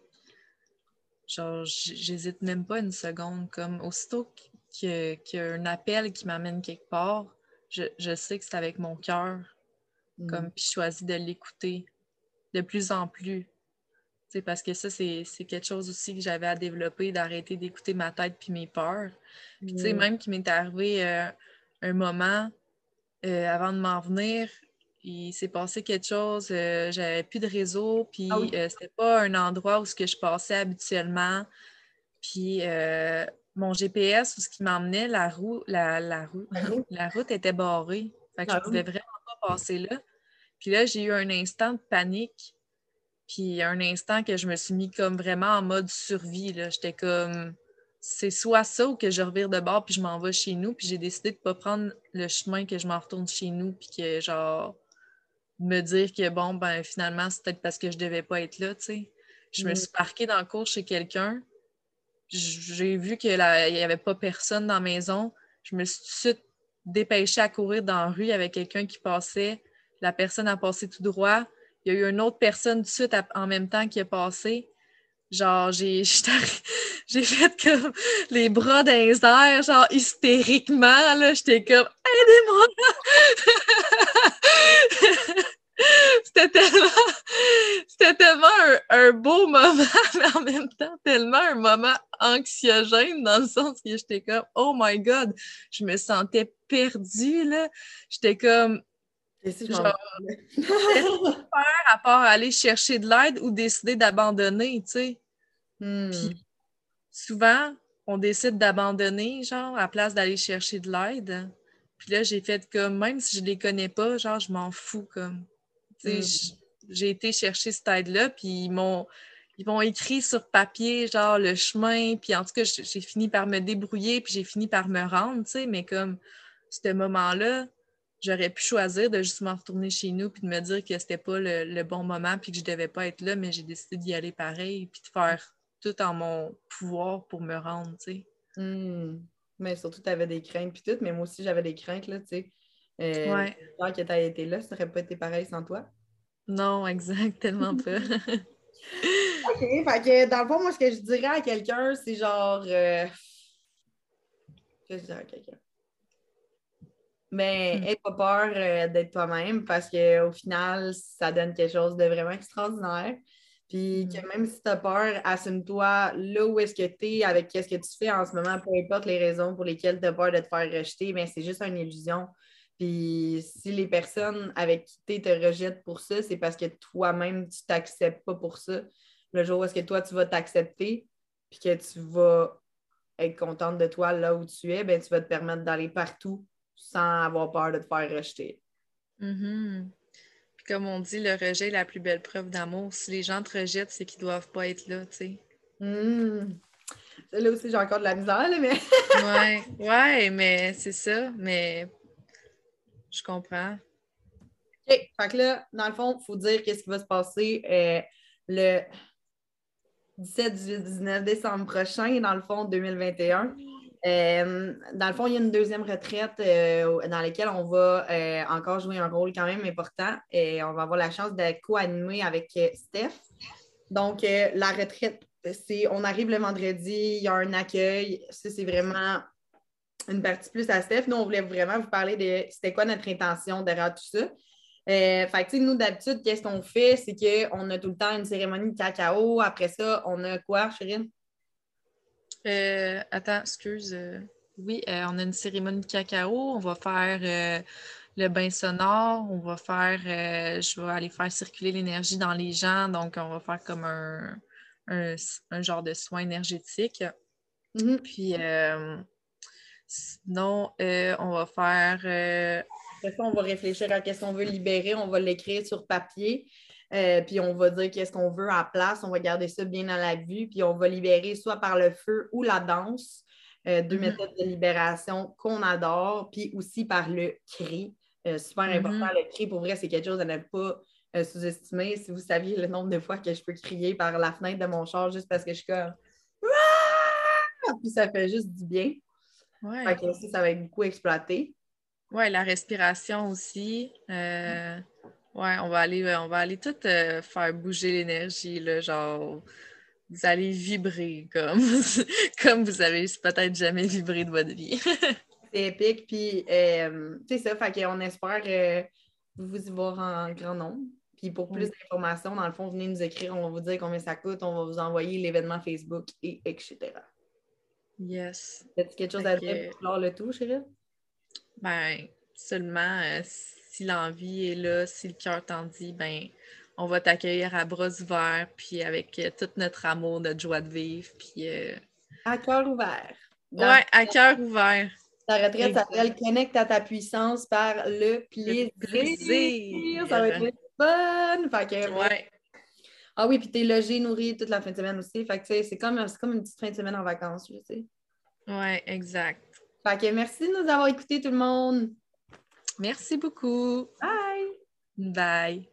Speaker 2: genre, j'hésite même pas une seconde. Comme aussitôt qu'il y, a un appel qui m'amène quelque part, je, sais que c'est avec mon cœur. Mm. Comme, puis je choisis de l'écouter de plus en plus. parce que ça, c'est quelque chose aussi que j'avais à développer, d'arrêter d'écouter ma tête puis mes peurs. Puis, tu sais, mm. même qu'il m'est arrivé euh, un moment euh, avant de m'en venir, il s'est passé quelque chose, euh, j'avais plus de réseau, puis ah euh, c'était pas un endroit où ce que je passais habituellement. Puis mon GPS, où ce qui m'emmenait, la, roue, la, la, roue, la route était barrée. Fait que je ah pouvais vraiment pas passer là. Puis là, j'ai eu un instant de panique. Puis un instant que je me suis mis comme vraiment en mode survie. J'étais comme c'est soit ça ou que je revire de bord puis je m'en vais chez nous. Puis j'ai décidé de ne pas prendre le chemin que je m'en retourne chez nous puis que genre me dire que bon, ben finalement, c'est peut-être parce que je devais pas être là, tu sais. Je me mm. suis parquée dans le cours chez quelqu'un. J'ai vu qu'il n'y avait pas personne dans la maison. Je me suis tout de suite dépêchée à courir dans la rue avec quelqu'un qui passait. La personne a passé tout droit. Il y a eu une autre personne tout de suite en même temps qui a passé. Genre, j'ai j'ai fait comme les bras dans les airs, genre hystériquement, là. J'étais comme Aidez-moi! C'était tellement, c'était tellement un, beau moment, mais en même temps tellement un moment anxiogène dans le sens que j'étais comme Oh my God! Je me sentais perdue, là. J'étais comme Genre, faire à part aller chercher de l'aide ou décider d'abandonner, tu sais. Hmm. souvent, on décide d'abandonner, genre, à place d'aller chercher de l'aide. Puis là, j'ai fait comme, même si je les connais pas, genre, je m'en fous, comme. Tu sais, hmm. j'ai été chercher cette aide-là, puis ils m'ont ils m'ont écrit sur papier, genre, le chemin, puis en tout cas, j'ai fini par me débrouiller, puis j'ai fini par me rendre, tu sais, mais comme, ce moment-là, j'aurais pu choisir de justement retourner chez nous puis de me dire que c'était pas le, bon moment puis que je devais pas être là, mais j'ai décidé d'y aller pareil puis de faire tout en mon pouvoir pour me rendre, tu sais.
Speaker 1: Hmm. Mais surtout, tu avais des craintes puis tout, mais moi aussi, j'avais des craintes, là, tu sais. Euh, ouais. que tu as été là, ça n'aurait pas été pareil sans toi?
Speaker 2: Non, exactement pas.
Speaker 1: OK, fait que dans le fond, moi, ce que je dirais à quelqu'un, c'est genre... Euh... Qu'est-ce que je dirais à quelqu'un? Mais n'aie pas peur euh, d'être toi-même parce qu'au final, ça donne quelque chose de vraiment extraordinaire. Puis que mm. même si tu as peur, assume-toi là où est-ce que tu es, avec qu'est-ce que tu fais en ce moment, peu importe les raisons pour lesquelles tu as peur de te faire rejeter, mais c'est juste une illusion. Puis si les personnes avec qui tu te rejettent pour ça, c'est parce que toi-même, tu t'acceptes pas pour ça. Le jour où est-ce que toi, tu vas t'accepter, puis que tu vas être contente de toi là où tu es, ben, tu vas te permettre d'aller partout sans avoir peur de te faire rejeter.
Speaker 2: Mm-hmm. Puis comme on dit, le rejet est la plus belle preuve d'amour. Si les gens te rejettent, c'est qu'ils ne doivent pas être là, tu sais.
Speaker 1: Mm. Là aussi, j'ai encore de la misère, mais.
Speaker 2: ouais, ouais, mais c'est ça. Mais je comprends.
Speaker 1: OK. Fait que là, dans le fond, il faut dire qu'est-ce qui va se passer euh, le 17, 18, 19 décembre prochain, dans le fond, 2021. Euh, dans le fond, il y a une deuxième retraite euh, dans laquelle on va euh, encore jouer un rôle quand même important et on va avoir la chance de co-animer avec Steph. Donc, la retraite, c'est on arrive le vendredi, il y a un accueil. Ça, c'est vraiment une partie plus à Steph. Nous, on voulait vraiment vous parler de c'était quoi notre intention derrière tout ça. fait que, nous, d'habitude, qu'est-ce qu'on fait? C'est qu'on a tout le temps une cérémonie de cacao. Après ça, on a quoi, Chérine?
Speaker 2: Euh, attends, excuse. Euh, oui, euh, on a une cérémonie de cacao. On va faire le bain sonore. On va faire, je vais aller faire circuler l'énergie dans les gens. Donc, on va faire comme un, genre de soin énergétique.
Speaker 1: Mm-hmm.
Speaker 2: Puis, sinon, on va faire.
Speaker 1: Après ça, on va réfléchir à qu'est-ce qu'on veut libérer. On va l'écrire sur papier. Euh, puis on va dire qu'est-ce qu'on veut à place, on va garder ça bien à la vue, puis on va libérer soit par le feu ou la danse. Euh, deux
Speaker 2: Mhm.
Speaker 1: méthodes de libération qu'on adore, puis aussi par le cri. Euh, super
Speaker 2: Mhm.
Speaker 1: important, le cri, pour vrai, c'est quelque chose à ne pas sous-estimer. Si vous saviez le nombre de fois que je peux crier par la fenêtre de mon char juste parce que je suis comme! Puis ça fait juste du bien.
Speaker 2: Ouais.
Speaker 1: Fait que aussi, ça va être beaucoup exploité.
Speaker 2: Ouais, la respiration aussi. Euh, ouais, on va aller, on va aller tout euh, faire bouger l'énergie, là, genre, vous allez vibrer comme, comme vous avez peut-être jamais vibré de votre vie.
Speaker 1: C'est épique. Puis, euh, c'est ça. Fait qu'on espère euh, vous y voir en grand nombre. Puis, pour plus
Speaker 2: Oui.
Speaker 1: d'informations, dans le fond, venez nous écrire. On va vous dire combien ça coûte. On va vous envoyer l'événement Facebook et etc.
Speaker 2: Yes.
Speaker 1: As-tu quelque chose à dire pour clore le tout, chérie?
Speaker 2: Ben, seulement euh, si l'envie est là, si le cœur t'en dit, ben, on va t'accueillir à bras ouverts, puis avec euh, tout notre amour, notre joie de vivre, puis euh,
Speaker 1: À cœur ouvert.
Speaker 2: Ouais, à cœur ouvert.
Speaker 1: Ta retraite s'appelle Connecte à ta puissance par le plaisir.
Speaker 2: plaisir.
Speaker 1: Ça va être fun. Fait que,
Speaker 2: Ouais.
Speaker 1: Ah oui, puis t'es logé, nourri toute la fin de semaine aussi. Fait que c'est comme, comme une petite fin de semaine en vacances, je sais.
Speaker 2: Ouais, exact.
Speaker 1: Fait que merci de nous avoir écoutés tout le monde.
Speaker 2: Merci beaucoup.
Speaker 1: Bye!
Speaker 2: Bye.